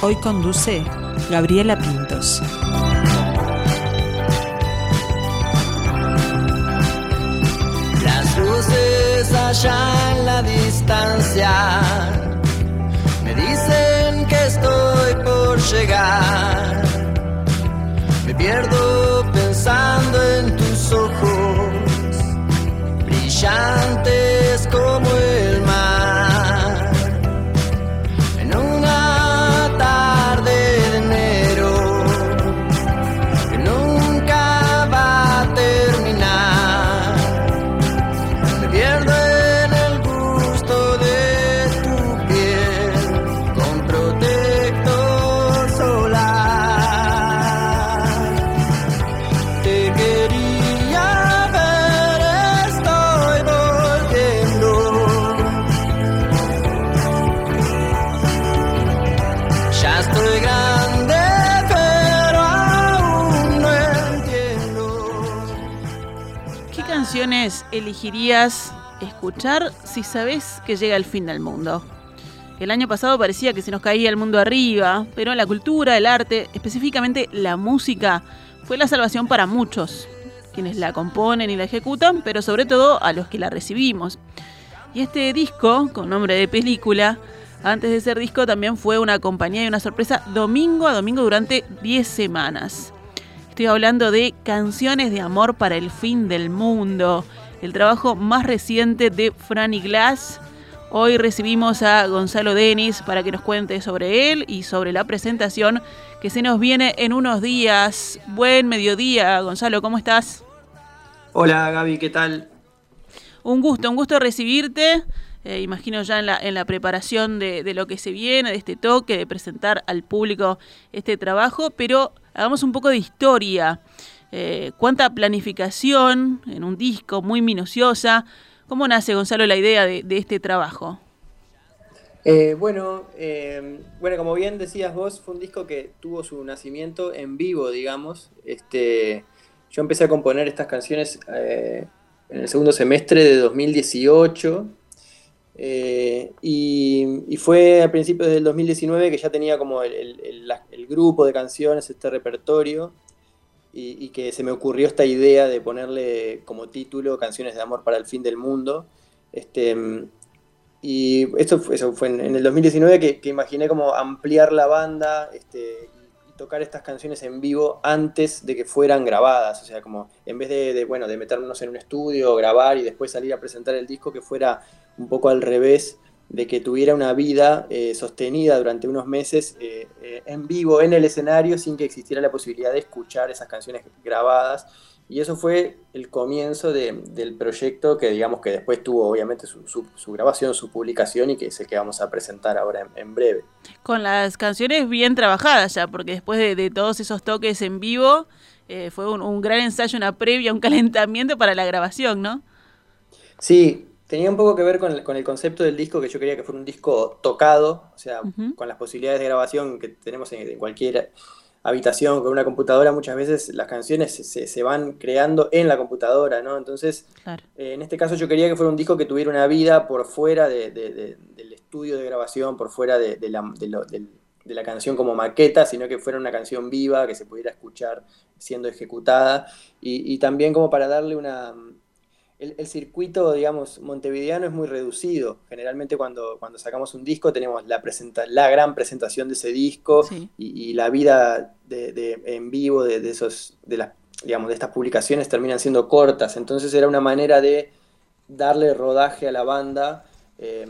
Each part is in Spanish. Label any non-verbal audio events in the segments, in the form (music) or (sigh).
Hoy conduce Gabriela Pintos. Las luces allá en la distancia me dicen que estoy por llegar. Me pierdo pensando en tus ojos, brillantes como el elegirías escuchar si sabes que llega el fin del mundo? El año pasado parecía que se nos caía el mundo arriba, pero la cultura, el arte, específicamente la música, fue la salvación para muchos, quienes la componen y la ejecutan, pero sobre todo a los que la recibimos. Y este disco, con nombre de película, antes de ser disco también fue una compañía y una sorpresa domingo a domingo durante 10 semanas. Estoy hablando de Canciones de Amor para el Fin del Mundo, el trabajo más reciente de Franny Glass. Hoy recibimos a Gonzalo Denis para que nos cuente sobre él y sobre la presentación que se nos viene en unos días. Buen mediodía, Gonzalo, ¿cómo estás? Hola Gaby, ¿qué tal? Un gusto, un gusto recibirte. Eh, imagino ya en la, en la preparación de, de lo que se viene, de este toque, de presentar al público este trabajo, pero hagamos un poco de historia. Eh, ¿Cuánta planificación en un disco muy minuciosa? ¿Cómo nace, Gonzalo, la idea de, este trabajo? Eh, bueno, eh, bueno, como bien decías vos, fue un disco que tuvo su nacimiento en vivo, digamos. Este, yo empecé a componer estas canciones en el segundo semestre de 2018 eh, y, fue a principios del 2019 que ya tenía como el grupo de canciones, este repertorio, y, que se me ocurrió esta idea de ponerle como título Canciones de Amor para el Fin del Mundo. Este, y esto eso fue en, el 2019 que, imaginé como ampliar la banda este, y, y tocar estas canciones en vivo antes de que fueran grabadas. O sea, como en vez de, de, bueno, de meternos en un estudio, grabar y después salir a presentar el disco, que fuera un poco al revés, de que tuviera una vida eh, sostenida durante unos meses eh, eh, en vivo, en el escenario, sin que existiera la posibilidad de escuchar esas canciones grabadas. Y eso fue el comienzo de- del proyecto que digamos que después tuvo obviamente su, su- su grabación, su publicación y que es el que vamos a presentar ahora en, en breve. Con las canciones bien trabajadas ya, porque después de, de todos esos toques en vivo, fue un, un gran ensayo, una previa, un (laughs) calentamiento para la grabación, ¿no? Sí, tenía un poco que ver con el, con el concepto del disco, que yo quería que fuera un disco tocado, o sea, con las posibilidades de grabación que tenemos en, en cualquier habitación con una computadora, muchas veces las canciones se, se- van creando en la computadora, ¿no? Entonces, Claro. eh, en este caso yo quería que fuera un disco que tuviera una vida por fuera de- de- de- del estudio de grabación, por fuera de, la, lo- de la canción como maqueta, sino que fuera una canción viva, que se pudiera escuchar siendo ejecutada, y, y también como para darle una... El, el circuito, digamos, montevideano es muy reducido. Generalmente cuando, cuando sacamos un disco tenemos la, presenta la gran presentación de ese disco Sí. y, y la vida de, de- en vivo de, de esos, de las, digamos, de estas publicaciones terminan siendo cortas. Entonces era una manera de darle rodaje a la banda, eh,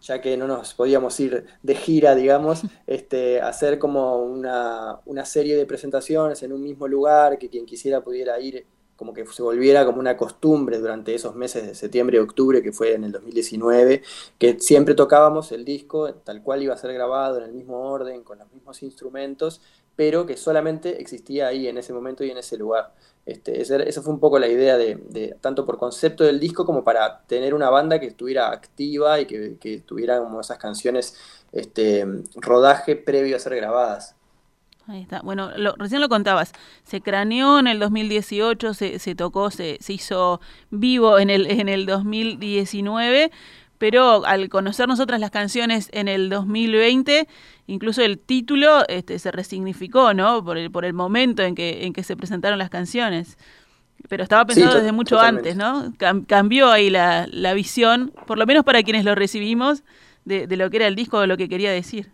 ya que no nos podíamos ir de gira, digamos, (laughs) este, hacer como una, una serie de presentaciones en un mismo lugar, que quien quisiera pudiera ir, como que se volviera como una costumbre durante esos meses de septiembre y octubre, que fue en el 2019, que siempre tocábamos el disco tal cual iba a ser grabado, en el mismo orden, con los mismos instrumentos, pero que solamente existía ahí en ese momento y en ese lugar. Este, esa, fue un poco la idea de, de- tanto por concepto del disco como para tener una banda que estuviera activa y que, que tuviera como esas canciones, este, rodaje previo a ser grabadas. Ahí está. Bueno, lo- recién lo contabas. Se craneó en el 2018, se, se tocó, se, se hizo vivo en el, en el 2019, pero al conocer nosotras las canciones en el 2020, incluso el título este, se resignificó, ¿no? Por el, por el momento en que, en que se presentaron las canciones. Pero estaba pensado desde mucho antes, ¿no? cambió ahí la, la, visión, por lo menos para quienes lo recibimos, de, de lo que era el disco o lo que quería decir.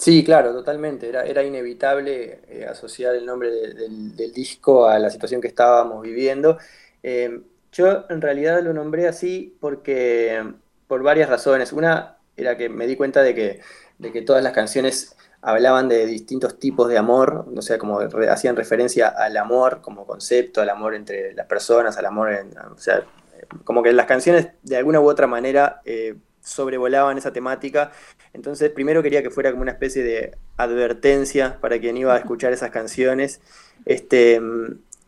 Sí, claro, totalmente. Era, era inevitable eh, asociar el nombre del, disco a la situación que estábamos viviendo. Eh, yo en realidad lo nombré así porque por varias razones. Una era que me di cuenta de que, de que todas las canciones hablaban de distintos tipos de amor, o sea, como hacían referencia al amor como concepto, al amor entre las personas, al amor, en, o sea, como que las canciones de alguna u otra manera eh, sobrevolaban esa temática. Entonces, primero quería que fuera como una especie de advertencia para quien iba a escuchar esas canciones. Este,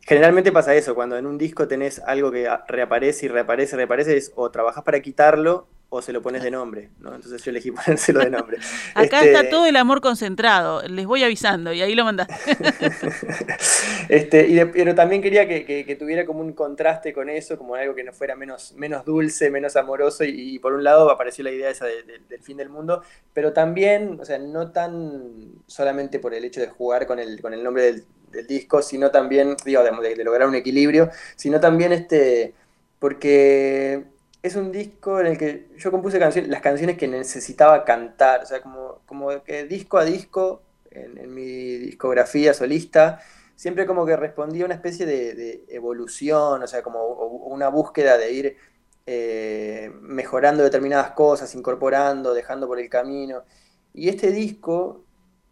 generalmente pasa eso, cuando en un disco tenés algo que reaparece y reaparece, reaparece, es o trabajás para quitarlo o se lo pones de nombre, ¿no? Entonces yo elegí (laughs) ponérselo de nombre. Acá está este, todo el amor concentrado, les voy avisando y ahí lo mandaste. (laughs) este, y pero también quería que, tuviera como un contraste con eso, como algo que no fuera menos, menos dulce, menos amoroso, y, por un lado apareció la idea esa del fin del mundo, pero también, o sea, no tan solamente por el hecho de jugar con el, con el nombre del, disco, sino también, digo, de, de, lograr un equilibrio, sino también este, porque es un disco en el que yo compuse canciones, las canciones que necesitaba cantar, o sea, como, como que disco a disco, en, mi discografía solista, siempre como que respondía a una especie de, evolución, o sea, como una búsqueda de ir eh, mejorando determinadas cosas, incorporando, dejando por el camino. Y este disco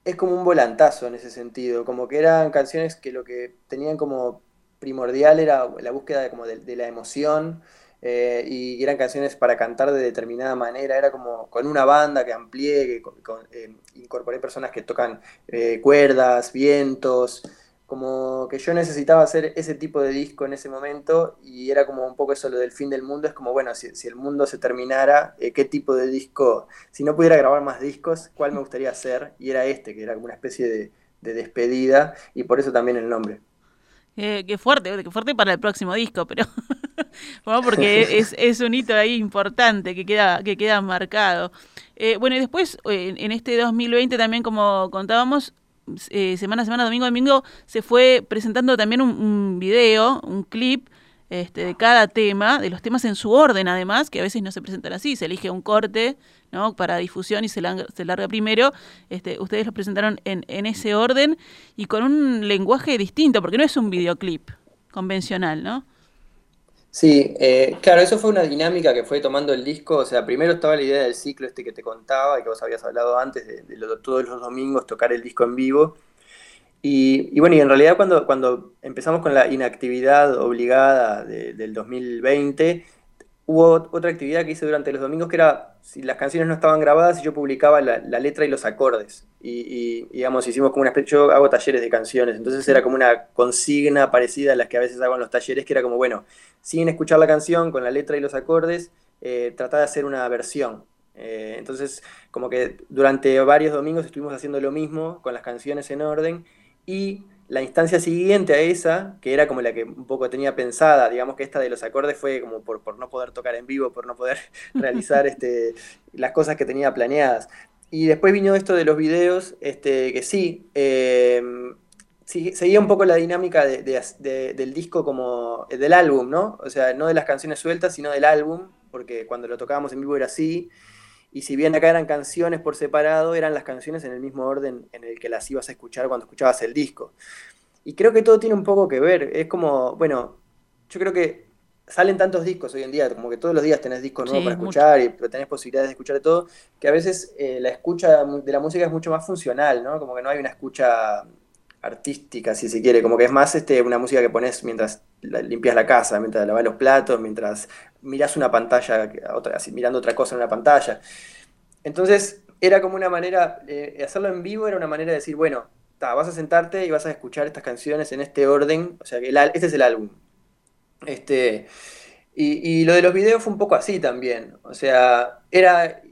es como un volantazo en ese sentido, como que eran canciones que lo que tenían como primordial era la búsqueda como de la emoción, eh, y eran canciones para cantar de determinada manera, era como con una banda que amplié, que eh, incorporé personas que tocan eh, cuerdas, vientos, como que yo necesitaba hacer ese tipo de disco en ese momento y era como un poco eso lo del fin del mundo, es como, bueno, si, el mundo se terminara, ¿qué tipo de disco? Si no pudiera grabar más discos, ¿cuál me gustaría hacer? Y era este, que era como una especie de despedida y por eso también el nombre. Qué fuerte, qué fuerte para el próximo disco, pero (laughs) porque (laughs) es, un hito ahí importante que queda, que queda marcado. Eh, bueno, y después, en, este 2020 también, como contábamos, eh, semana a semana, domingo a domingo, se fue presentando también un, video, un clip este, de cada tema, de los temas en su orden además, que a veces no se presentan así, se elige un corte ¿no? para difusión y se, larga, primero. Este, ustedes lo presentaron en, en ese orden y con un lenguaje distinto, porque no es un videoclip convencional, ¿no? Sí, eh, claro, eso fue una dinámica que fue tomando el disco. O sea, primero estaba la idea del ciclo este que te contaba y que vos habías hablado antes, de, todos los domingos tocar el disco en vivo. Y, bueno, y en realidad cuando, cuando empezamos con la inactividad obligada del 2020, hubo otra actividad que hice durante los domingos que era, si las canciones no estaban grabadas, yo publicaba la, letra y los acordes. Y, digamos, hicimos como una especie, yo hago talleres de canciones, entonces era como una consigna parecida a las que a veces hago en los talleres, que era como, bueno, sin escuchar la canción, con la letra y los acordes, eh, tratar de hacer una versión. Eh, entonces, como que durante varios domingos estuvimos haciendo lo mismo, con las canciones en orden, y la instancia siguiente a esa, que era como la que un poco tenía pensada, digamos que esta de los acordes fue como por, por no poder tocar en vivo, por no poder (laughs) realizar este, las cosas que tenía planeadas. Y después vino esto de los videos, este, que sí, em, seguía un poco la dinámica del disco como del álbum, ¿no? O sea, no de las canciones sueltas, sino del álbum, porque cuando lo tocábamos en vivo era así. Y si bien acá eran canciones por separado, eran las canciones en el mismo orden en el que las ibas a escuchar cuando escuchabas el disco. Y creo que todo tiene un poco que ver. Es como, bueno, yo creo que salen tantos discos hoy en día, como que todos los días tenés discos nuevos para escuchar y tenés posibilidades de escuchar de todo, que a veces eh, la escucha de la música es mucho más funcional, ¿no? Como que no hay una escucha artística, si se quiere, como que es más este, una música que pones mientras limpias la casa, mientras lavas los platos, mientras miras una pantalla, otra, así, mirando otra cosa en una pantalla. Entonces, era como una manera, eh, hacerlo en vivo era una manera de decir, bueno, vas a sentarte y vas a escuchar estas canciones en este orden, o sea, que este es el álbum. Este, y, y lo de los videos fue un poco así también, o sea, era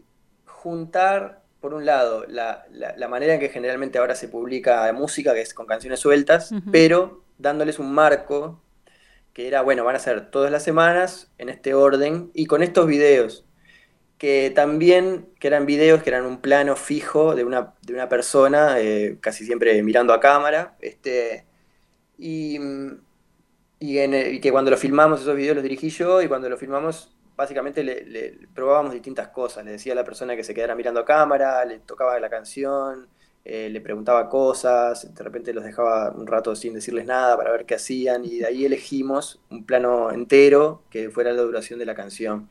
juntar por un lado, la, manera en que generalmente ahora se publica música, que es con canciones sueltas, pero dándoles un marco que era, bueno, van a ser todas las semanas en este orden y con estos videos. que también, que eran videos, que eran un plano fijo de una, de una persona, eh, casi siempre mirando a cámara, este, y, y, en el- y que cuando lo filmamos, esos videos los dirigí yo, y cuando lo filmamos, básicamente le, probábamos distintas cosas, le decía a la persona que se quedara mirando a cámara, le tocaba la canción, eh, le preguntaba cosas, de repente los dejaba un rato sin decirles nada para ver qué hacían, y de ahí elegimos un plano entero que fuera la duración de la canción.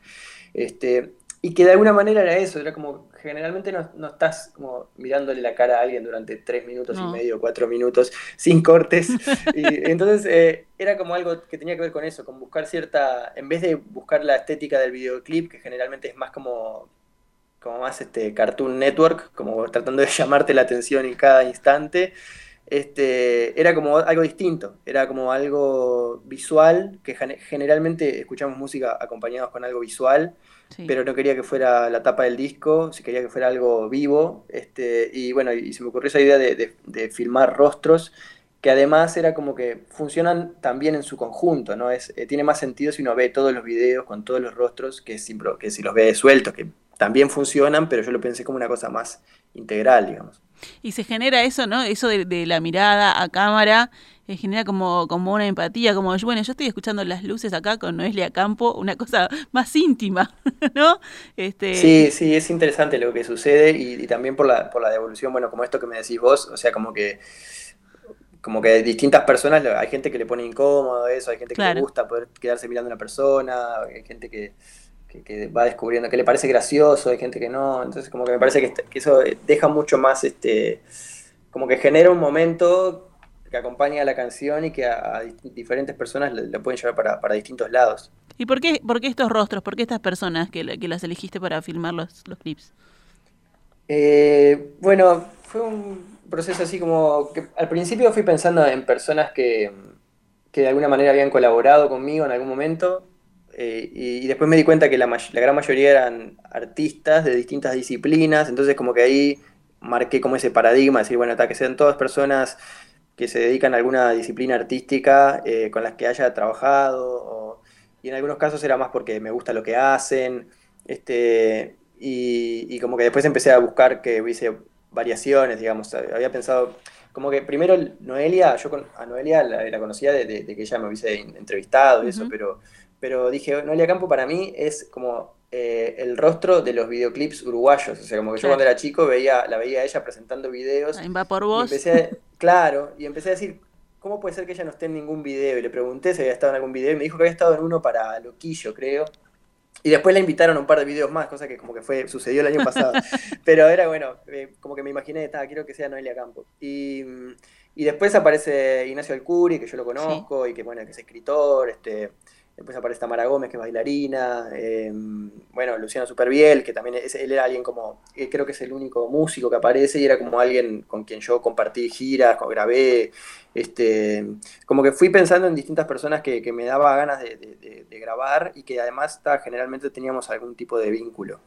Este, y que de alguna manera era eso, era como, generalmente no, no estás como mirándole la cara a alguien durante tres minutos No. y medio, cuatro minutos, sin cortes. (laughs) Y entonces eh, era como algo que tenía que ver con eso, con buscar cierta, en vez de buscar la estética del videoclip, que generalmente es más como, como más este Cartoon Network, como tratando de (laughs) llamarte la atención en cada instante, este, era como algo distinto, era como algo visual, que gene- generalmente escuchamos música acompañados con algo visual, Sí. pero no quería que fuera la tapa del disco, si quería que fuera algo vivo, este, y bueno, y se me ocurrió esa idea de, de- de filmar rostros, que además era como que funcionan también en su conjunto, ¿no? Es, eh, tiene más sentido si uno ve todos los videos con todos los rostros que si, que si los ve sueltos, que también funcionan, pero yo lo pensé como una cosa más integral, digamos. Y se genera eso, ¿no? Eso de, de la mirada a cámara, eh, genera como, como una empatía, como, bueno, yo estoy escuchando las luces acá con Noelia Campo, una cosa (laughs) más íntima, (laughs) ¿no? Este, Sí, sí, es interesante lo que sucede y, y también por la, por la devolución, bueno, como esto que me decís vos, o sea, como que como que distintas personas, hay gente que le pone incómodo eso, hay gente que Claro. le gusta poder quedarse mirando a una persona, hay gente que, que- que va descubriendo que le parece gracioso, hay gente que no, entonces como que me parece que, que eso deja mucho más, este, como que genera un momento que acompaña a la canción y que a, diferentes personas le pueden llevar para, para distintos lados. ¿Y por qué, por qué estos rostros? ¿Por qué estas personas que, la- que las elegiste para filmar los, los clips? Eh, bueno, fue un proceso así como que al principio fui pensando en personas que, que de alguna manera habían colaborado conmigo en algún momento eh, y, y después me di cuenta que la, la gran mayoría eran artistas de distintas disciplinas, entonces como que ahí marqué como ese paradigma, decir, bueno, hasta que sean todas personas que se dedican a alguna disciplina artística eh, con las que haya trabajado, o- y en algunos casos era más porque me gusta lo que hacen, este, y, y como que después empecé a buscar que hubiese variaciones, digamos, había pensado, como que primero Noelia, yo con, a Noelia la, la conocía de, de- de que ella me hubiese entrevistado y eso, pero, pero dije, Noelia Campo para mí es como eh, el rostro de los videoclips uruguayos, o sea, como que yo cuando era chico veía, la veía a ella presentando videos Ahí Va por y vos. empecé claro, y empecé a decir, ¿cómo puede ser que ella no esté en ningún video? Y le pregunté si había estado en algún video y me dijo que había estado en uno para Loquillo, creo. Y después la invitaron a un par de videos más, cosa que como que fue, sucedió el año pasado. (laughs) Pero era bueno, eh, como que me imaginé, estaba, quiero que sea Noelia Campo. Y, y después aparece Ignacio Alcuri, que yo lo conozco, y que bueno, que es escritor, este, después aparece Tamara Gómez, que es bailarina, eh, bueno, Luciano Superviel, que también él era alguien como, creo que es el único músico que aparece, y era como alguien con quien yo compartí giras, grabé, este, como que fui pensando en distintas personas que, me daba ganas de, grabar y que además ta, generalmente teníamos algún tipo de vínculo.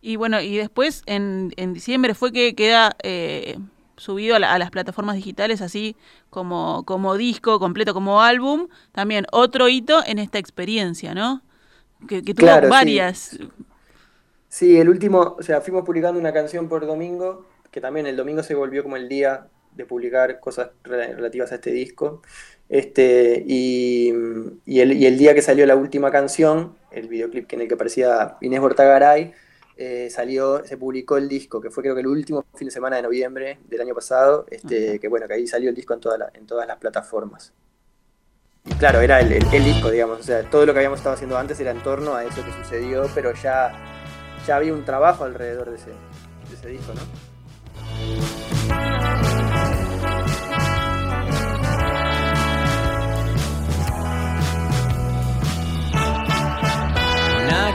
Y bueno, y después en, en diciembre fue que queda eh, subido a, la- a las plataformas digitales, así como, como disco completo, como álbum. También otro hito en esta experiencia, ¿no? Que, que tuvo Claro, varias. Sí, el último, o sea, fuimos publicando una canción por domingo, que también el domingo se volvió como el día de publicar cosas re- relativas a este disco. Este, y, y el, y el día que salió la última canción, el videoclip en el que aparecía Inés Bortagaray, eh, salió, se publicó el disco, que fue creo que el último fin de semana de noviembre del año pasado, este, que bueno, que ahí salió el disco en, toda la- en todas las plataformas. Y claro, era el, el- el disco, digamos, o sea, todo lo que habíamos estado haciendo antes era en torno a eso que sucedió, pero ya, ya había un trabajo alrededor de ese, de ese disco, ¿no?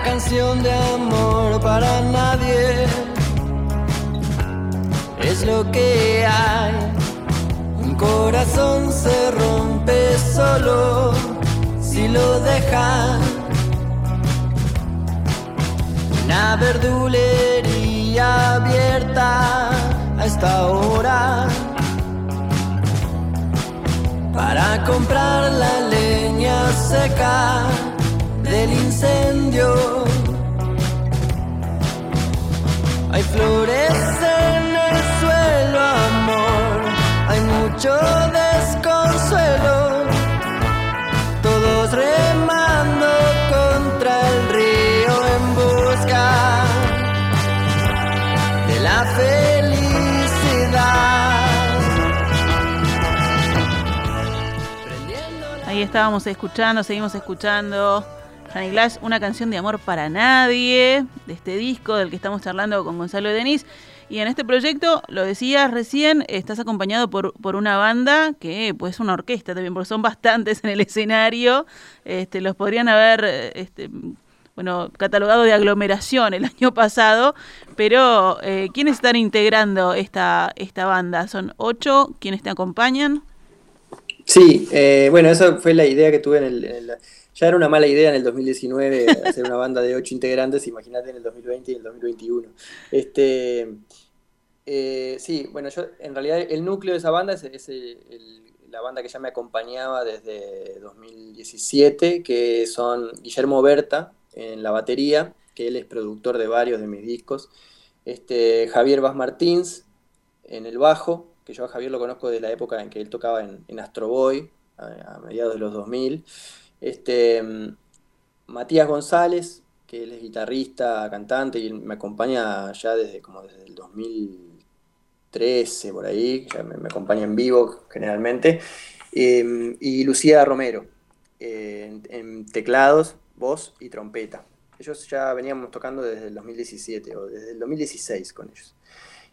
Canción de amor para nadie es lo que hay. Un corazón se rompe solo si lo dejan. Una verdulería abierta a esta hora para comprar la leña seca del incendio. Hay flores en el suelo, amor. Hay mucho desconsuelo. Todos remando contra el río en busca de la felicidad. Ahí estábamos escuchando, seguimos escuchando. Johnny Glass, una canción de amor para nadie, de este disco del que estamos charlando con Gonzalo Denis. Y en este proyecto, lo decías recién, estás acompañado por, por una banda que pues una orquesta también, porque son bastantes en el escenario. Este, los podrían haber este, bueno, catalogado de aglomeración el (laughs) año pasado, pero eh, ¿quiénes están integrando esta, esta banda? ¿Son ocho quienes te acompañan? Sí, eh, bueno, esa fue la idea que tuve en el, en el ya era una mala idea en el 2019 hacer una banda de ocho integrantes, imagínate en el 2020 y el 2021. Este, eh, sí, bueno, yo en realidad el núcleo de esa banda es, la banda que ya me acompañaba desde 2017, que son Guillermo Berta en la batería, que él es productor de varios de mis discos, este, Javier Vaz Martins en el bajo, que yo a Javier lo conozco de la época en que él tocaba en, en Astro Boy, a, a mediados de los 2000, este, Matías González, que él es guitarrista, cantante y me acompaña ya desde como desde el 2013 por ahí, ya me, acompaña en vivo generalmente, eh, y Lucía Romero eh, en, teclados, voz y trompeta. Ellos ya veníamos tocando desde el 2017 o desde el 2016 con ellos.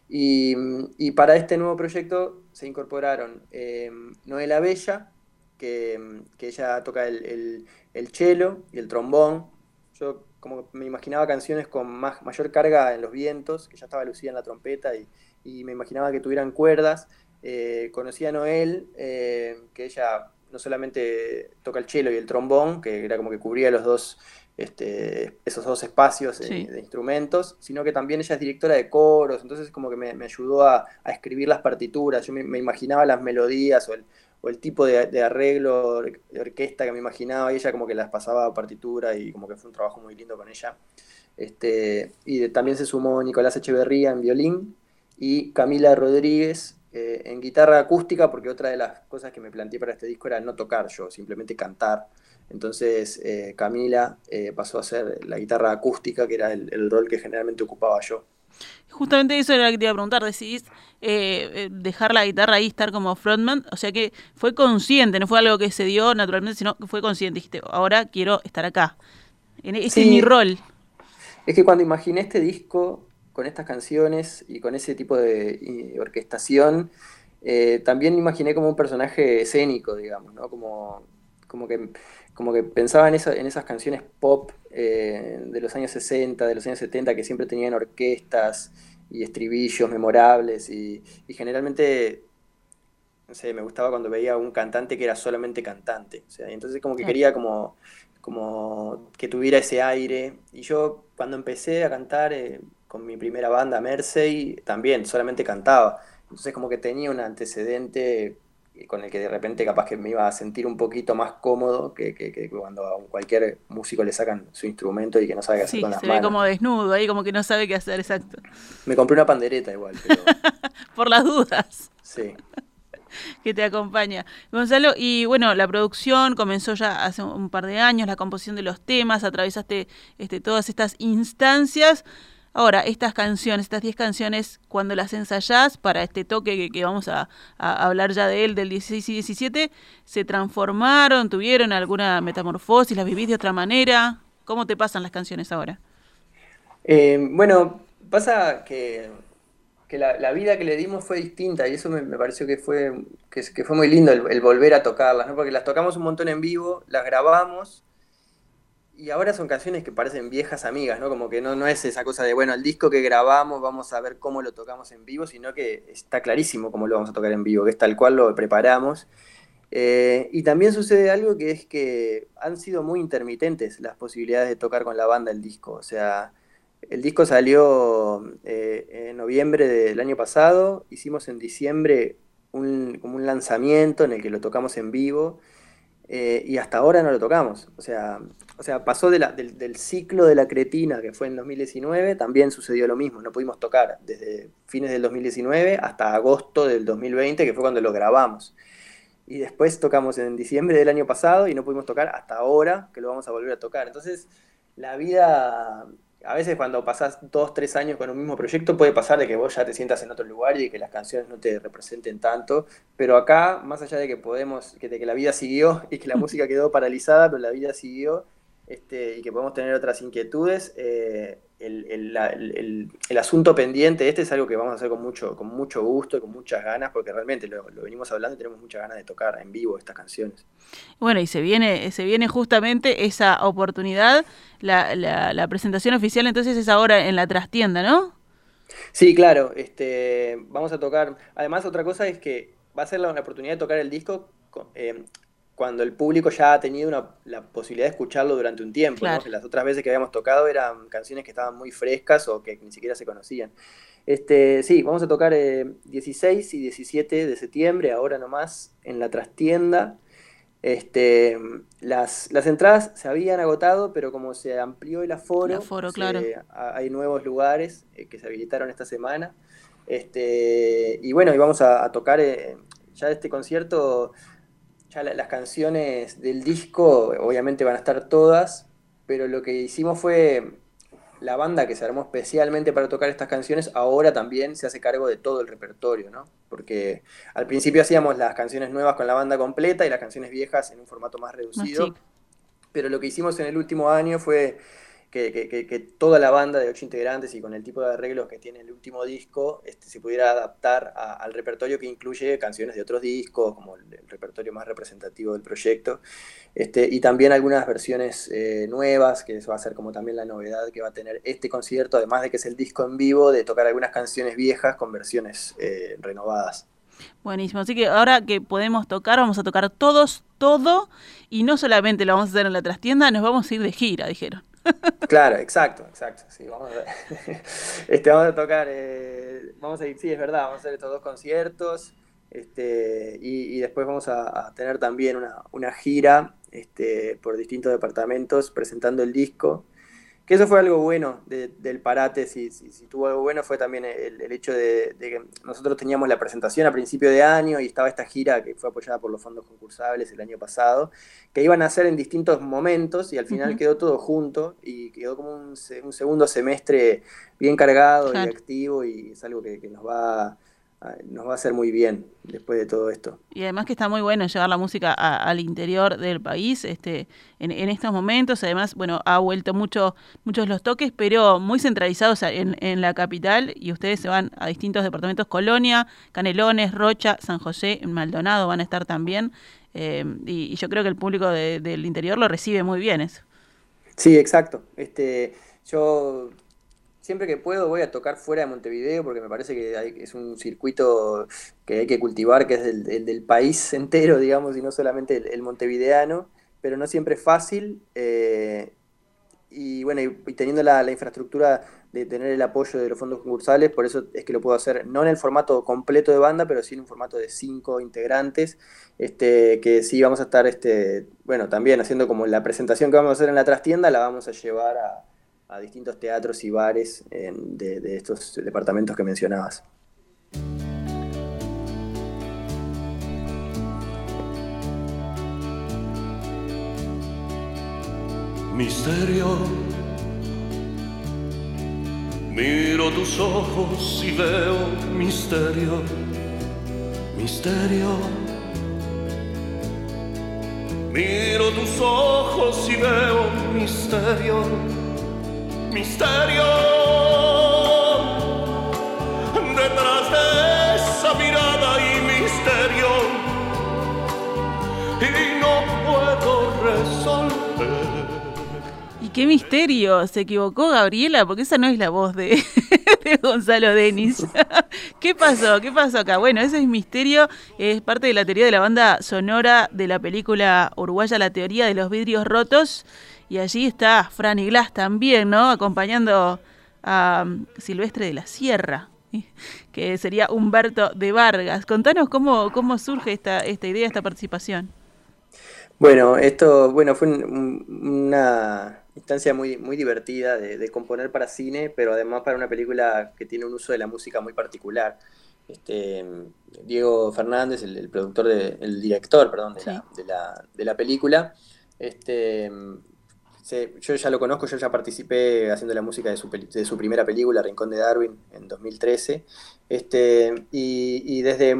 Y, y para este nuevo proyecto se incorporaron eh, Noela Bella, que, que ella toca el, el, el, cello y el trombón. Yo como me imaginaba canciones con más, mayor carga en los vientos, que ya estaba Lucía en la trompeta y, y me imaginaba que tuvieran cuerdas. Eh, conocí a Noel, eh, que ella no solamente toca el cello y el trombón, que era como que cubría los dos, este, esos dos espacios sí. de, de, instrumentos, sino que también ella es directora de coros, entonces como que me, me ayudó a, a, escribir las partituras, yo me, me imaginaba las melodías o el, o el tipo de, arreglo de orquesta que me imaginaba, y ella como que las pasaba a partitura y como que fue un trabajo muy lindo con ella. Este, y también se sumó Nicolás Echeverría en violín y Camila Rodríguez eh, en guitarra acústica, porque otra de las cosas que me planteé para este disco era no tocar yo, simplemente cantar. Entonces eh, Camila eh, pasó a ser la guitarra acústica, que era el rol que generalmente ocupaba yo. Justamente eso era lo que te iba a preguntar, decidís eh, dejar la guitarra ahí, estar como frontman, o sea que fue consciente, no fue algo que se dio naturalmente, sino que fue consciente, dijiste, ahora quiero estar acá, ese sí. es mi rol. Es que cuando imaginé este disco con estas canciones y con ese tipo de orquestación, eh, también imaginé como un personaje escénico, digamos, ¿no? Como, como que como que pensaba en, esa, en esas canciones pop eh, de los años 60, de los años 70, que siempre tenían orquestas y estribillos memorables y, y, generalmente, no sé, me gustaba cuando veía a un cantante que era solamente cantante. O sea, entonces como que quería como, como que tuviera ese aire. Y yo cuando empecé a cantar eh, con mi primera banda, Mersey, también solamente cantaba. Entonces como que tenía un antecedente con el que de repente capaz que me iba a sentir un poquito más cómodo que, que, que cuando a cualquier músico le sacan su instrumento y que no sabe qué hacer sí, con las se manos. ve como desnudo ahí, como que no sabe qué hacer, exacto. Me compré una pandereta igual, pero... (laughs) Por las dudas. Sí. (laughs) que te acompaña. Gonzalo, y bueno, la producción comenzó ya hace un par de años, la composición de los temas, atravesaste este, todas estas instancias. Ahora, estas canciones, estas 10 canciones, cuando las ensayás para este toque que, vamos a, hablar ya de él, del 16 y 17, ¿se transformaron? ¿Tuvieron alguna metamorfosis? ¿Las vivís de otra manera? ¿Cómo te pasan las canciones ahora? Eh, bueno, pasa que, que la, vida que le dimos fue distinta y eso me, pareció que fue, que, fue muy lindo el, el volver a tocarlas, ¿no? porque las tocamos un montón en vivo, las grabamos y ahora son canciones que parecen viejas amigas, ¿no? Como que no, no es esa cosa de, bueno, el disco que grabamos, vamos a ver cómo lo tocamos en vivo, sino que está clarísimo cómo lo vamos a tocar en vivo, que es tal cual lo preparamos. Eh, y también sucede algo que es que han sido muy intermitentes las posibilidades de tocar con la banda el disco. O sea, el disco salió eh, en noviembre del año pasado, hicimos en diciembre un, como un lanzamiento en el que lo tocamos en vivo eh, y hasta ahora no lo tocamos. O sea, o sea pasó del, del, ciclo de la cretina que fue en 2019, también sucedió lo mismo, no pudimos tocar desde fines del 2019 hasta agosto del 2020, que fue cuando lo grabamos. Y después tocamos en diciembre del año pasado y no pudimos tocar hasta ahora, que lo vamos a volver a tocar. Entonces, la vida a veces cuando pasás dos, tres años con un mismo proyecto puede pasar de que vos ya te sientas en otro lugar y que las canciones no te representen tanto, pero acá, más allá de que podemos, que, de que la vida siguió y que la (laughs) música quedó paralizada, pero la vida siguió este, y que podemos tener otras inquietudes, eh, el, el, el, asunto pendiente este es algo que vamos a hacer con mucho, con mucho gusto y con muchas ganas, porque realmente lo, lo, venimos hablando y tenemos muchas ganas de tocar en vivo estas canciones. Bueno, y se viene, se viene justamente esa oportunidad, la, la, la presentación oficial entonces es ahora en la trastienda, ¿no? Sí, claro, este, vamos a tocar, además otra cosa es que va a ser la, la oportunidad de tocar el disco eh, cuando el público ya ha tenido una, la posibilidad de escucharlo durante un tiempo, claro. ¿no? las otras veces que habíamos tocado eran canciones que estaban muy frescas o que ni siquiera se conocían. Este, sí, vamos a tocar eh, 16 y 17 de septiembre, ahora nomás, en la trastienda. Este, las, las entradas se habían agotado, pero como se amplió el aforo, el aforo se, claro. hay nuevos lugares eh, que se habilitaron esta semana. Este, y bueno, y vamos a, a tocar eh, ya este concierto ya las canciones del disco obviamente van a estar todas, pero lo que hicimos fue la banda que se armó especialmente para tocar estas canciones, ahora también se hace cargo de todo el repertorio, ¿no? Porque al principio hacíamos las canciones nuevas con la banda completa y las canciones viejas en un formato más reducido, pero lo que hicimos en el último año fue que, que, que, toda la banda de ocho integrantes y con el tipo de arreglos que tiene el último disco este, se pudiera adaptar al repertorio que incluye canciones de otros discos, como el, el repertorio más representativo del proyecto, este, y también algunas versiones eh, nuevas, que eso va a ser como también la novedad que va a tener este concierto, además de que es el disco en vivo, de tocar algunas canciones viejas con versiones eh, renovadas. Buenísimo, así que ahora que podemos tocar, vamos a tocar todos, todo, y no solamente lo vamos a hacer en la trastienda, nos vamos a ir de gira, dijeron. Claro, exacto, exacto. Sí, vamos a, (laughs) este, vamos a tocar, eh, vamos a ir, sí, es verdad, vamos a hacer estos dos conciertos este, y, después vamos a, a tener también una, una gira este, por distintos departamentos presentando el disco. Que eso fue algo bueno de, del parate, si, si, si, tuvo algo bueno fue también el, el hecho de, de, que nosotros teníamos la presentación a principio de año y estaba esta gira que fue apoyada por los fondos concursables el año pasado, que iban a hacer en distintos momentos y al final uh -huh. quedó todo junto y quedó como un, un segundo semestre bien cargado claro. y activo y es algo que, que nos va nos va a hacer muy bien después de todo esto. Y además que está muy bueno llevar la música a, al interior del país, este, en, en, estos momentos, además, bueno, ha vuelto mucho, muchos los toques, pero muy centralizados en, en, la capital, y ustedes se van a distintos departamentos, Colonia, Canelones, Rocha, San José, Maldonado van a estar también, eh, y, y, yo creo que el público de, del interior lo recibe muy bien eso. Sí, exacto. Este, yo siempre que puedo voy a tocar fuera de Montevideo porque me parece que hay, es un circuito que hay que cultivar, que es del, del, país entero, digamos, y no solamente el, el montevideano, pero no siempre es fácil. Eh, y bueno, y, y teniendo la, la, infraestructura de tener el apoyo de los fondos concursales, por eso es que lo puedo hacer, no en el formato completo de banda, pero sí en un formato de cinco integrantes, este, que sí vamos a estar, este, bueno, también haciendo como la presentación que vamos a hacer en la trastienda, la vamos a llevar a, a distintos teatros y bares de estos departamentos que mencionabas. Misterio, miro tus ojos y veo misterio, misterio. Miro tus ojos y veo misterio misterio detrás de esa mirada y misterio y no puedo resolver. ¿Y qué misterio? ¿Se equivocó Gabriela? Porque esa no es la voz de, (laughs) Gonzalo Denis. (laughs) ¿Qué pasó? ¿Qué pasó acá? Bueno, ese es misterio, es parte de la teoría de la banda sonora de la película uruguaya La teoría de los vidrios rotos y allí está Franny Glass también, ¿no? Acompañando a um, Silvestre de la Sierra, (laughs) que sería Humberto de Vargas. Contanos cómo, cómo surge esta, esta idea, esta participación. Bueno, esto bueno fue una instancia muy, muy divertida de, componer para cine, pero además para una película que tiene un uso de la música muy particular. Este, Diego Fernández, el, productor, de, el director, perdón, de, la, de, la, de la película, este, yo ya lo conozco, yo ya participé haciendo la música de su, de su primera película, Rincón de Darwin, en 2013. Este, y, desde,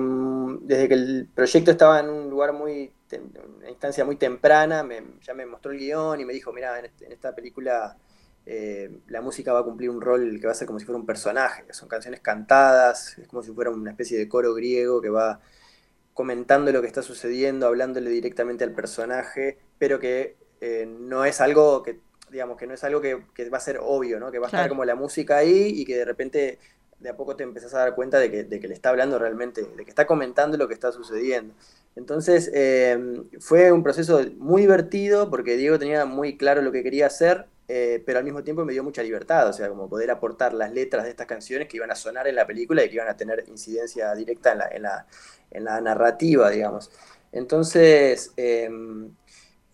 desde que el proyecto estaba en un lugar muy, en una instancia muy temprana, ya me mostró el guion y me dijo, mira, en, este, esta película eh, la música va a cumplir un rol que va a ser como si fuera un personaje, son canciones cantadas, es como si fuera una especie de coro griego que va comentando lo que está sucediendo, hablándole directamente al personaje, pero que eh, no es algo que, digamos, que no es algo que, va a ser obvio, ¿no? Que va a estar como la música ahí y que de repente de a poco te empezás a dar cuenta de que, le está hablando realmente, de que está comentando lo que está sucediendo. Entonces, eh, fue un proceso muy divertido porque Diego tenía muy claro lo que quería hacer, eh, pero al mismo tiempo me dio mucha libertad, o sea, como poder aportar las letras de estas canciones que iban a sonar en la película y que iban a tener incidencia directa en la, en la, en la narrativa, digamos. Entonces,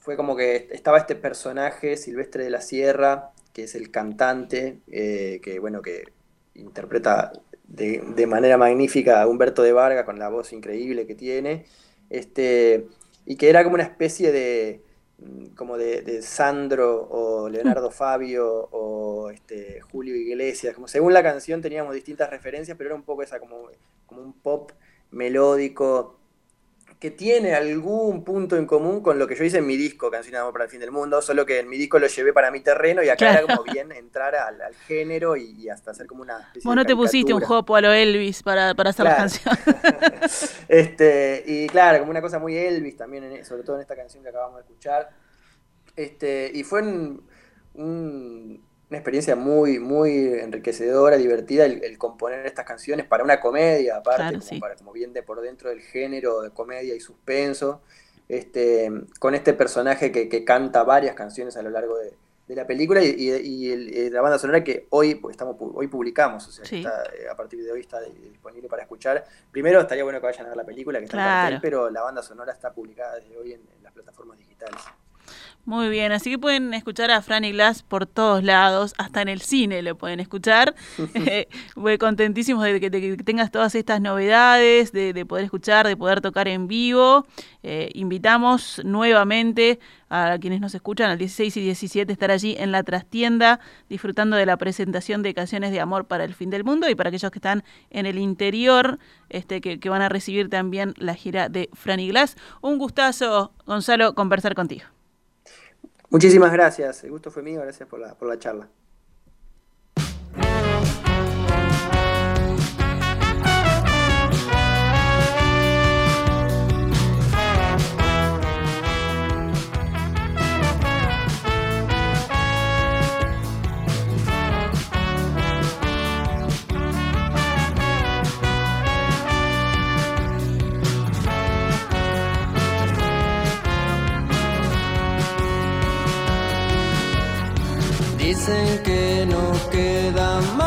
fue como que estaba este personaje, Silvestre de la Sierra, que es el cantante, eh, que bueno, que interpreta de, manera magnífica a Humberto de Varga con la voz increíble que tiene, este, y que era como una especie de mm, como de, Sandro o Leonardo Fabio o este, Julio Iglesias, como según la canción teníamos distintas referencias, pero era un poco esa como, como un pop melódico, que tiene algún punto en común con lo que yo hice en mi disco, Canción de Amor para el Fin del Mundo, solo que en mi disco lo llevé para mi terreno y acá era como bien entrar al, género y, hasta hacer como una Vos no te pusiste un hopo a lo Elvis para, hacer la canción. (laughs) este, y claro, como una cosa muy Elvis también, sobre todo en esta canción que acabamos de escuchar. Este, y fue un una experiencia muy, muy enriquecedora, divertida el, componer estas canciones para una comedia, aparte, como, para, como bien de por dentro del género de comedia y suspenso, este, con este personaje que, canta varias canciones a lo largo de, la película y, la banda sonora que hoy pues, estamos hoy publicamos, o sea, eh, a partir de hoy está disponible para escuchar. Primero estaría bueno que vayan a ver la película, que está en pero la banda sonora está publicada desde hoy en las plataformas digitales. Muy bien, así que pueden escuchar a Franny Glass por todos lados, hasta en el cine lo pueden escuchar. (laughs) Eh, voy contentísimos de que, tengas todas estas novedades, de, poder escuchar, de poder tocar en vivo. Eh, invitamos nuevamente a quienes nos escuchan al 16 y 17 estar allí en la trastienda disfrutando de la presentación de canciones de amor para el fin del mundo y para aquellos que están en el interior este, que, que van a recibir también la gira de Franny Glass. Un gustazo, Gonzalo, conversar contigo. Muchísimas gracias, el gusto fue mío, gracias por la, por la charla. Dicen que no queda más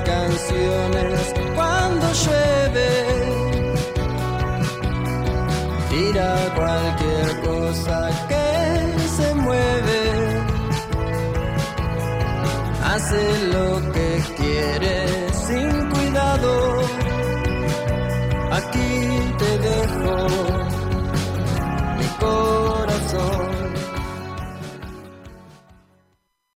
cuando llueve. mira cualquier cosa que se mueve, hace lo que